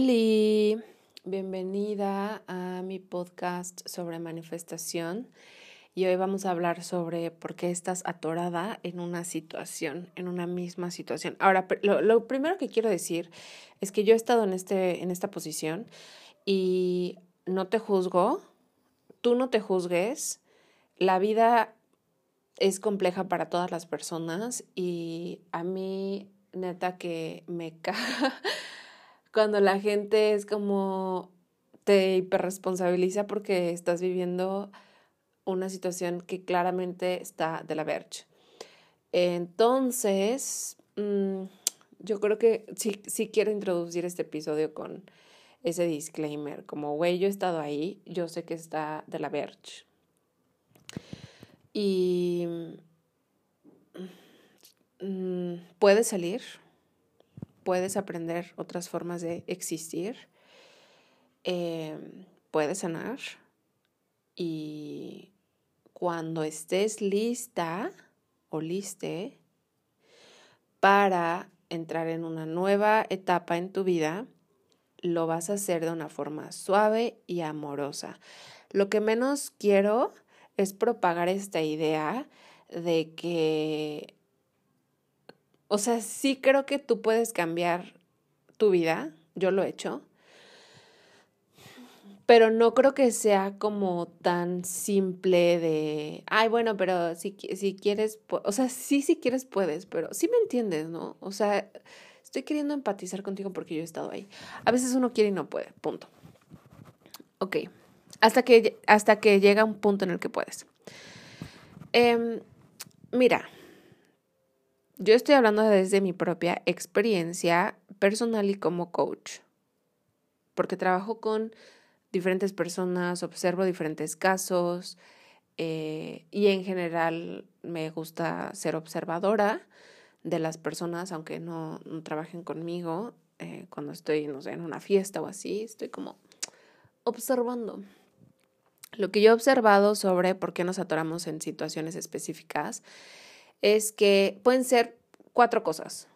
Hola, bienvenida a mi podcast sobre manifestación y hoy vamos a hablar sobre por qué estás atorada en una situación, en una misma situación. Ahora, lo, primero que quiero decir es que yo he estado en, este, en esta posición y no te juzgo, tú no te juzgues, la vida es compleja para todas las personas y a mí neta que me caga cuando la gente es como te hiperresponsabiliza porque estás viviendo una situación que claramente está de la verge. Entonces, mm, yo creo que sí, sí quiero introducir este episodio con ese disclaimer, como, güey, yo he estado ahí, yo sé que está de la verge. Y mm, puedes salir, puedes aprender otras formas de existir, em, puedes sanar y cuando estés lista o liste para entrar en una nueva etapa en tu vida, lo vas a hacer de una forma suave y amorosa. Lo que menos quiero es propagar esta idea de que o sea, sí creo que tú puedes cambiar tu vida, yo lo he hecho, pero no creo que sea como tan simple de, ay, bueno, pero si, si quieres, o sea, sí, si quieres puedes, pero sí me entiendes, ¿no? O sea, estoy queriendo empatizar contigo porque yo he estado ahí. A veces uno quiere y no puede, punto. Ok, hasta que, hasta que llega un punto en el que puedes. Em, mira, yo estoy hablando desde mi propia experiencia personal y como coach, porque trabajo con diferentes personas, observo diferentes casos eh, y en general me gusta ser observadora de las personas, aunque no, trabajen conmigo. Eh, cuando estoy, no sé, en una fiesta o así, estoy como observando. Lo que yo he observado sobre por qué nos atoramos en situaciones específicas es que pueden ser cuatro cosas.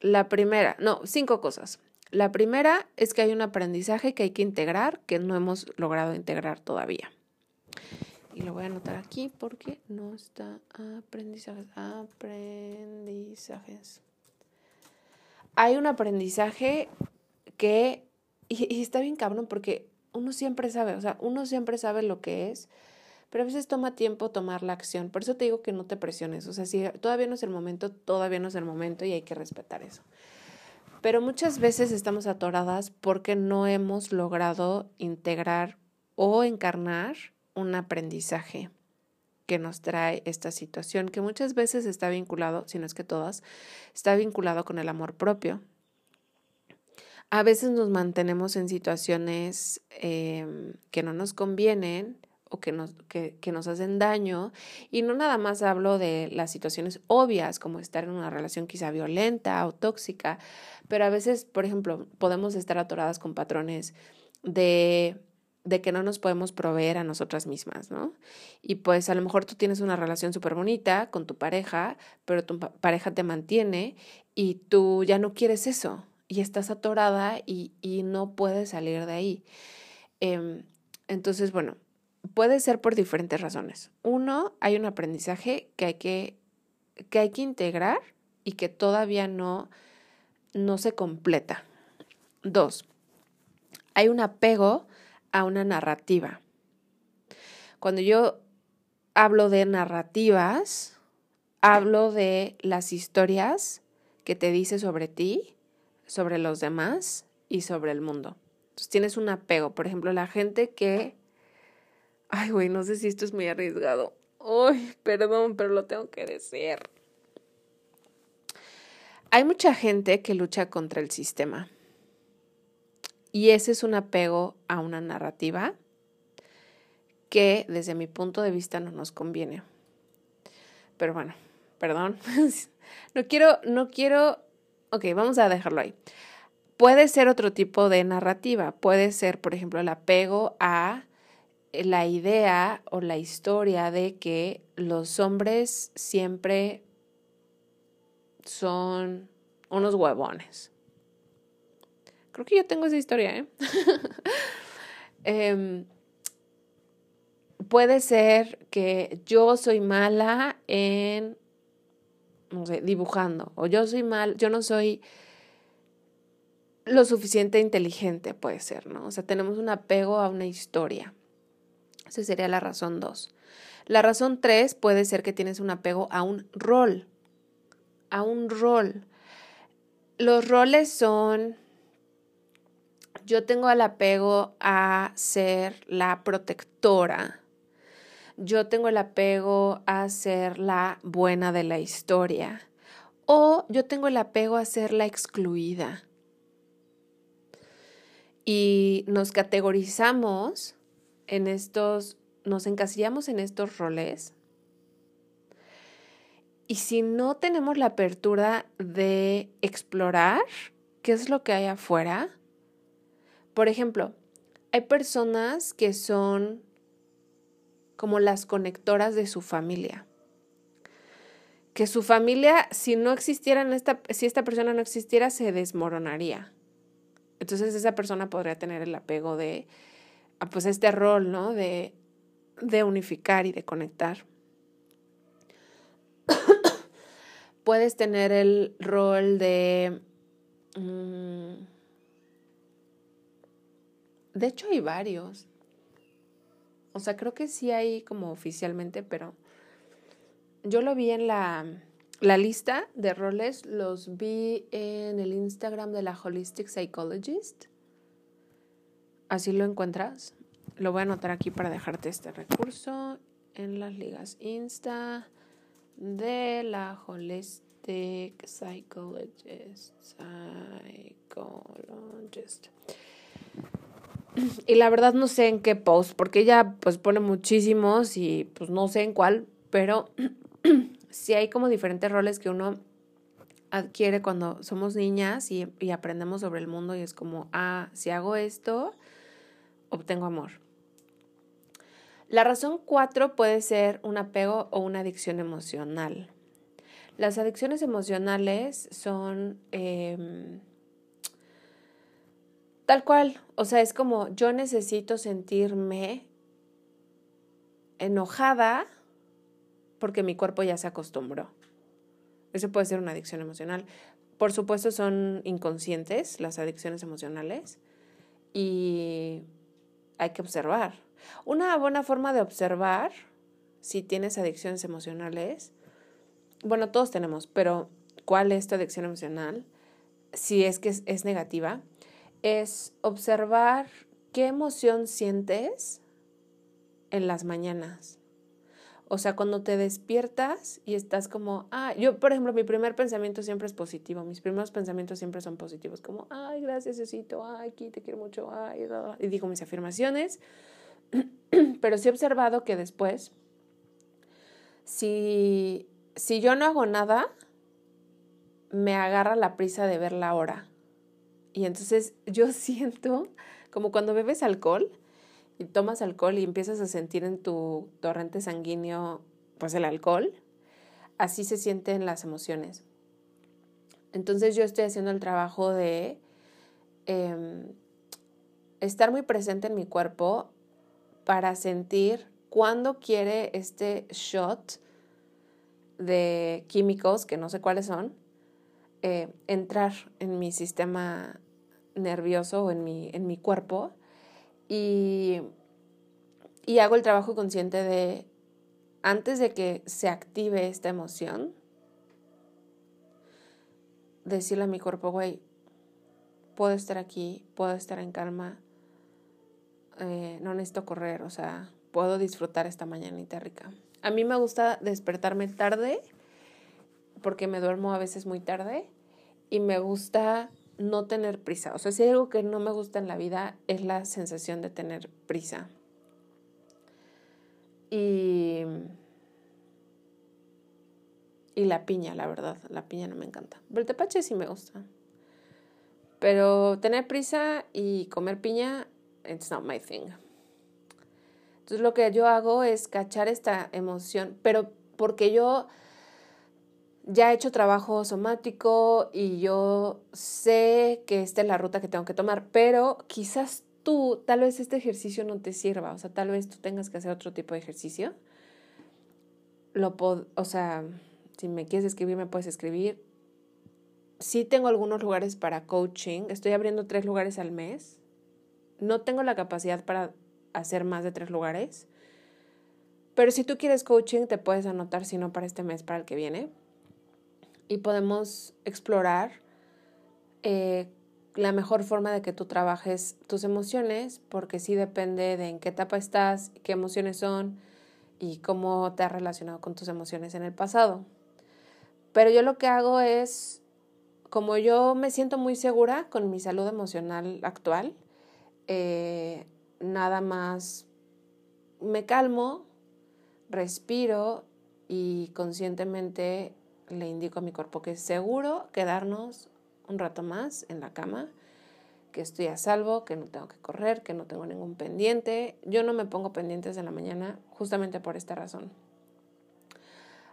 La primera, no, cinco cosas. La primera es que hay un aprendizaje que hay que integrar que no hemos logrado integrar todavía. Y lo voy a anotar aquí porque no está aprendizajes. Aprendizajes. Hay un aprendizaje que, y, está bien cabrón porque uno siempre sabe, o sea, uno siempre sabe lo que es, pero a veces toma tiempo tomar la acción. Por eso te digo que no te presiones. O sea, si todavía no es el momento, todavía no es el momento y hay que respetar eso. Pero muchas veces estamos atoradas porque no hemos logrado integrar o encarnar un aprendizaje que nos trae esta situación, que muchas veces está vinculado, si no es que todas, está vinculado con el amor propio. A veces nos mantenemos en situaciones em, que no nos convienen o que nos, que, que nos hacen daño. Y no nada más hablo de las situaciones obvias, como estar en una relación quizá violenta o tóxica, pero a veces, por ejemplo, podemos estar atoradas con patrones de de que no nos podemos proveer a nosotras mismas, ¿no? Y pues a lo mejor tú tienes una relación súper bonita con tu pareja, pero tu pareja te mantiene y tú ya no quieres eso y estás atorada y, y no puedes salir de ahí. Em, entonces, bueno, puede ser por diferentes razones. Uno, hay un aprendizaje que hay que, que, hay que integrar y que todavía no, no se completa. Dos, hay un apego a una narrativa. Cuando yo hablo de narrativas, hablo de las historias que te dice sobre ti, sobre los demás y sobre el mundo. Entonces tienes un apego. Por ejemplo, la gente que Ay, güey, no sé si esto es muy arriesgado. Ay, perdón, pero lo tengo que decir. Hay mucha gente que lucha contra el sistema. Y ese es un apego a una narrativa que desde mi punto de vista no nos conviene. Pero bueno, perdón. No quiero, no quiero. Ok, vamos a dejarlo ahí. Puede ser otro tipo de narrativa. Puede ser, por ejemplo, el apego a la idea o la historia de que los hombres siempre son unos huevones. Creo que yo tengo esa historia, ¿eh? Em, puede ser que yo soy mala en, no sé, dibujando, o yo soy mal, yo no soy lo suficiente inteligente, puede ser, ¿no? O sea, tenemos un apego a una historia. Esa sería la razón dos. La razón tres puede ser que tienes un apego a un rol, a un rol. Los roles son yo tengo el apego a ser la protectora. Yo tengo el apego a ser la buena de la historia. O yo tengo el apego a ser la excluida. Y nos categorizamos en estos, nos encasillamos en estos roles. Y si no tenemos la apertura de explorar qué es lo que hay afuera, por ejemplo, hay personas que son como las conectoras de su familia. Que su familia, si no existiera esta, si esta persona no existiera, se desmoronaría. Entonces esa persona podría tener el apego de, pues este rol, ¿no? De, de unificar y de conectar. Puedes tener el rol de... Mm, de hecho, hay varios. O sea, creo que sí hay como oficialmente, pero yo lo vi en la, la lista de roles, los vi en el Instagram de la Holistic Psychologist. Así lo encuentras. Lo voy a anotar aquí para dejarte este recurso en las ligas Insta de la Holistic Psychologist. Psychologist. Y la verdad no sé en qué post, porque ella pues pone muchísimos y pues no sé en cuál, pero sí hay como diferentes roles que uno adquiere cuando somos niñas y, y aprendemos sobre el mundo y es como, ah, si hago esto, obtengo amor. La razón cuatro puede ser un apego o una adicción emocional. Las adicciones emocionales son... Eh, Tal cual, o sea, es como yo necesito sentirme enojada porque mi cuerpo ya se acostumbró. Eso puede ser una adicción emocional. Por supuesto son inconscientes las adicciones emocionales y hay que observar. Una buena forma de observar si tienes adicciones emocionales, bueno, todos tenemos, pero ¿cuál es tu adicción emocional? Si es que es, negativa, es observar qué emoción sientes en las mañanas. O sea, cuando te despiertas y estás como, ah, yo, por ejemplo, mi primer pensamiento siempre es positivo, mis primeros pensamientos siempre son positivos, como, ay, gracias, Diosito, ay, aquí te quiero mucho, ay, y digo mis afirmaciones, pero sí he observado que después, si, si yo no hago nada, me agarra la prisa de ver la hora. Y entonces yo siento como cuando bebes alcohol y tomas alcohol y empiezas a sentir en tu torrente sanguíneo pues el alcohol, así se sienten las emociones. Entonces yo estoy haciendo el trabajo de em, estar muy presente en mi cuerpo para sentir cuándo quiere este shot de químicos, que no sé cuáles son, eh, entrar en mi sistema nervioso en mi, en mi cuerpo y, y hago el trabajo consciente de, antes de que se active esta emoción, decirle a mi cuerpo, güey, puedo estar aquí, puedo estar en calma, eh, no necesito correr, o sea, puedo disfrutar esta mañanita rica. A mí me gusta despertarme tarde porque me duermo a veces muy tarde y me gusta no tener prisa. O sea, si hay algo que no me gusta en la vida es la sensación de tener prisa. Y, y la piña, la verdad, la piña no me encanta. Pero el tepache sí me gusta. Pero tener prisa y comer piña, it's not my thing. Entonces lo que yo hago es cachar esta emoción, pero porque yo ya he hecho trabajo somático y yo sé que esta es la ruta que tengo que tomar, pero quizás tú, tal vez este ejercicio no te sirva, o sea, tal vez tú tengas que hacer otro tipo de ejercicio. Lo o sea, si me quieres escribir, me puedes escribir. Sí tengo algunos lugares para coaching, estoy abriendo tres lugares al mes. No tengo la capacidad para hacer más de tres lugares. Pero si tú quieres coaching, te puedes anotar, si no para este mes, para el que viene. Y podemos explorar eh, la mejor forma de que tú trabajes tus emociones, porque sí depende de en qué etapa estás, qué emociones son y cómo te has relacionado con tus emociones en el pasado. Pero yo lo que hago es, como yo me siento muy segura con mi salud emocional actual, eh, nada más me calmo, respiro y conscientemente le indico a mi cuerpo que es seguro quedarnos un rato más en la cama, que estoy a salvo, que no tengo que correr, que no tengo ningún pendiente. Yo no me pongo pendientes en la mañana justamente por esta razón.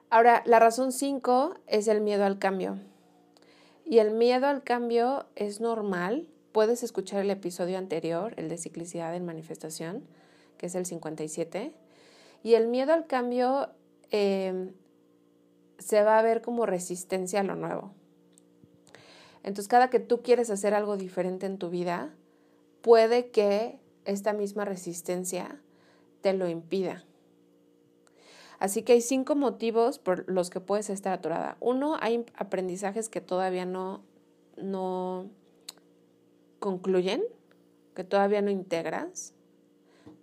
Ahora, la razón 5 es el miedo al cambio. Y el miedo al cambio es normal. Puedes escuchar el episodio anterior, el de ciclicidad en manifestación, que es el 57. Y el miedo al cambio eh, se va a ver como resistencia a lo nuevo. Entonces, cada que tú quieres hacer algo diferente en tu vida, puede que esta misma resistencia te lo impida. Así que hay cinco motivos por los que puedes estar atorada. Uno, hay aprendizajes que todavía no, no concluyen, que todavía no integras.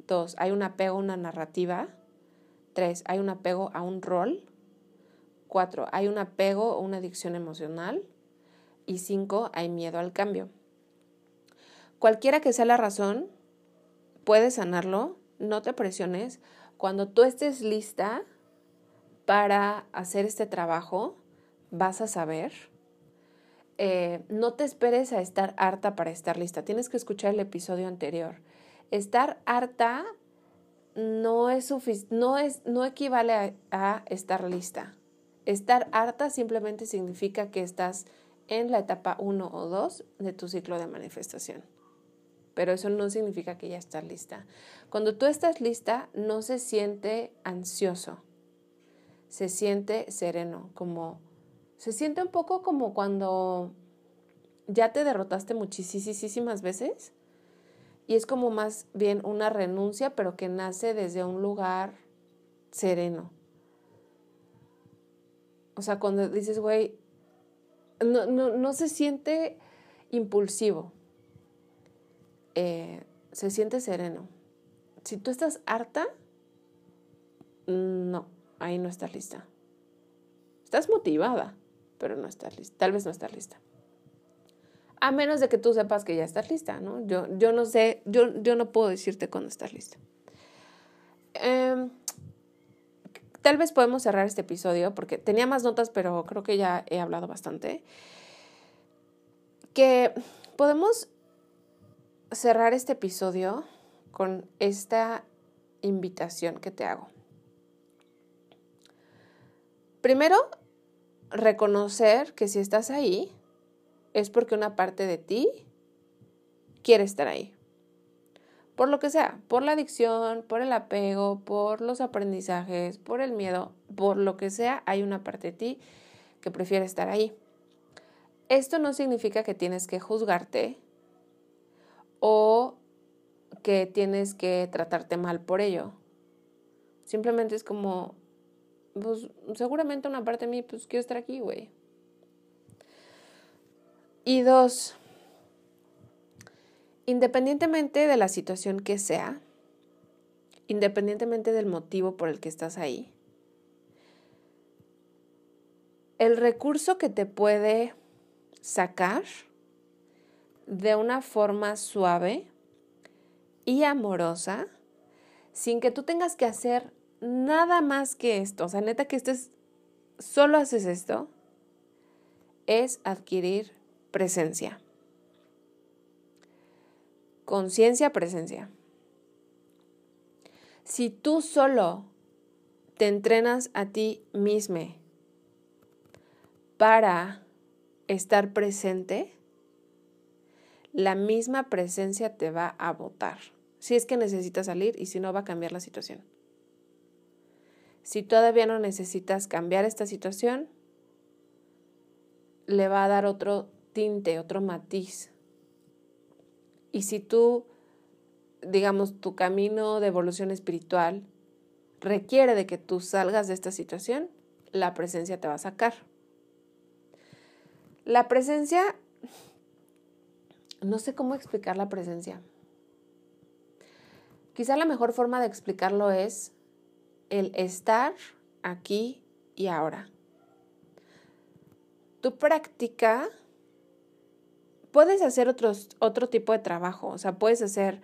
Dos, hay un apego a una narrativa. Tres, hay un apego a un rol. Cuatro, hay un apego o una adicción emocional. Y cinco, hay miedo al cambio. Cualquiera que sea la razón, puedes sanarlo, no te presiones. Cuando tú estés lista para hacer este trabajo, vas a saber. Eh, no te esperes a estar harta para estar lista. Tienes que escuchar el episodio anterior. Estar harta no es no es no equivale a estar lista. Estar harta simplemente significa que estás en la etapa 1 o 2 de tu ciclo de manifestación. Pero eso no significa que ya estás lista. Cuando tú estás lista, no se siente ansioso, se siente sereno, como se siente un poco como cuando ya te derrotaste muchísimas veces y es como más bien una renuncia, pero que nace desde un lugar sereno. O sea, cuando dices, güey, no, no, se siente impulsivo, eh, se siente sereno. Si tú estás harta, no, ahí no estás lista. Estás motivada, pero no estás lista. Tal vez no estás lista. A menos de que tú sepas que ya estás lista, ¿no? Yo, yo no sé, yo, yo no puedo decirte cuándo estás lista. Em, tal vez podemos cerrar este episodio porque tenía más notas, pero creo que ya he hablado bastante. Que podemos cerrar este episodio con esta invitación que te hago. Primero, reconocer que si estás ahí es porque una parte de ti quiere estar ahí por lo que sea, por la adicción, por el apego, por los aprendizajes, por el miedo, por lo que sea, hay una parte de ti que prefiere estar ahí. Esto no significa que tienes que juzgarte o que tienes que tratarte mal por ello. Simplemente es como, pues seguramente una parte de mí, pues quiero estar aquí, güey. Y dos, Independientemente de la situación que sea, independientemente del motivo por el que estás ahí, el recurso que te puede sacar de una forma suave y amorosa, sin que tú tengas que hacer nada más que esto, o sea, neta que estés, solo haces esto, es adquirir presencia. Conciencia, presencia. Si tú solo te entrenas a ti mismo para estar presente, la misma presencia te va a votar. Si es que necesitas salir y si no va a cambiar la situación. Si todavía no necesitas cambiar esta situación, le va a dar otro tinte, otro matiz. Y si tú, digamos, tu camino de evolución espiritual requiere de que tú salgas de esta situación, la presencia te va a sacar. La presencia, no sé cómo explicar la presencia. Quizá la mejor forma de explicarlo es el estar aquí y ahora. Tu práctica, puedes hacer otros, otro tipo de trabajo, o sea, puedes hacer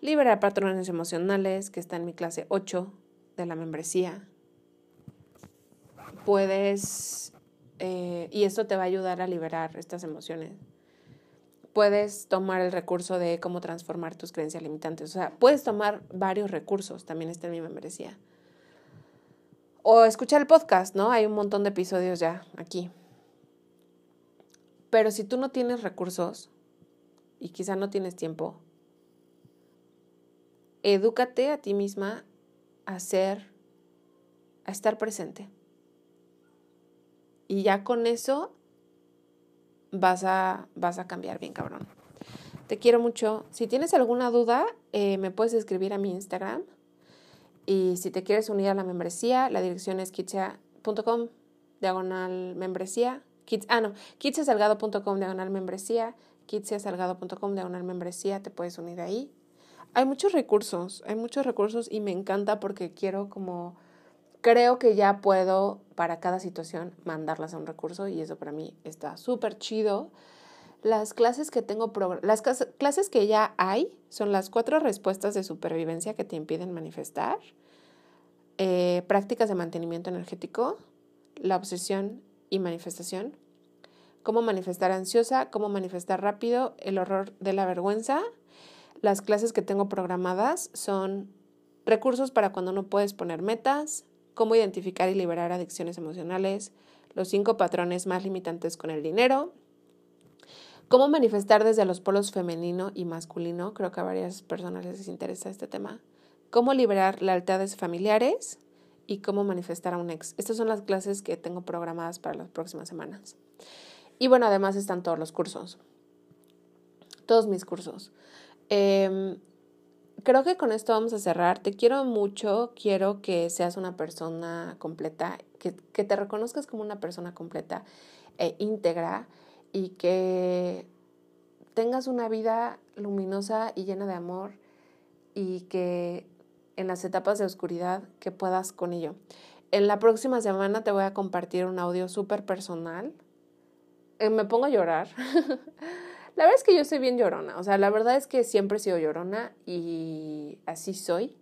liberar patrones emocionales, que está en mi clase 8 de la membresía. Puedes, eh, y esto te va a ayudar a liberar estas emociones. Puedes tomar el recurso de cómo transformar tus creencias limitantes. O sea, puedes tomar varios recursos, también está en mi membresía. O escuchar el podcast, ¿no? Hay un montón de episodios ya aquí. Pero si tú no tienes recursos y quizá no tienes tiempo, edúcate a ti misma a ser, a estar presente. Y ya con eso vas a, vas a cambiar bien, cabrón. Te quiero mucho. Si tienes alguna duda, eh, me puedes escribir a mi Instagram. Y si te quieres unir a la membresía, la dirección es kitsia.com, diagonal membresía. Ah, no, kitsiasalgado.com, diagonal membresía. kitsiasalgado.com, diagonal membresía. Te puedes unir ahí hay muchos recursos, hay muchos recursos y me encanta porque quiero como, creo que ya puedo para cada situación mandarlas a un recurso y eso para mí está súper chido. Las clases que tengo, las clases que ya hay son las cuatro respuestas de supervivencia que te impiden manifestar, eh, prácticas de mantenimiento energético, la obsesión y manifestación, cómo manifestar ansiosa, cómo manifestar rápido, el horror de la vergüenza, las clases que tengo programadas son recursos para cuando no puedes poner metas, cómo identificar y liberar adicciones emocionales, los cinco patrones más limitantes con el dinero, cómo manifestar desde los polos femenino y masculino, creo que a varias personas les interesa este tema, cómo liberar lealtades familiares y cómo manifestar a un ex. Estas son las clases que tengo programadas para las próximas semanas. Y bueno, además están todos los cursos, todos mis cursos. Em, creo que con esto vamos a cerrar. Te quiero mucho, quiero que seas una persona completa, que, que te reconozcas como una persona completa e íntegra y que tengas una vida luminosa y llena de amor y que en las etapas de oscuridad que puedas con ello. En la próxima semana te voy a compartir un audio súper personal. Eh, me pongo a llorar. La verdad es que yo soy bien llorona, o sea, la verdad es que siempre he sido llorona y así soy.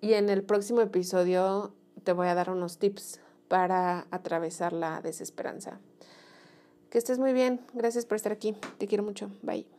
Y en el próximo episodio te voy a dar unos tips para atravesar la desesperanza. Que estés muy bien, gracias por estar aquí, te quiero mucho, bye.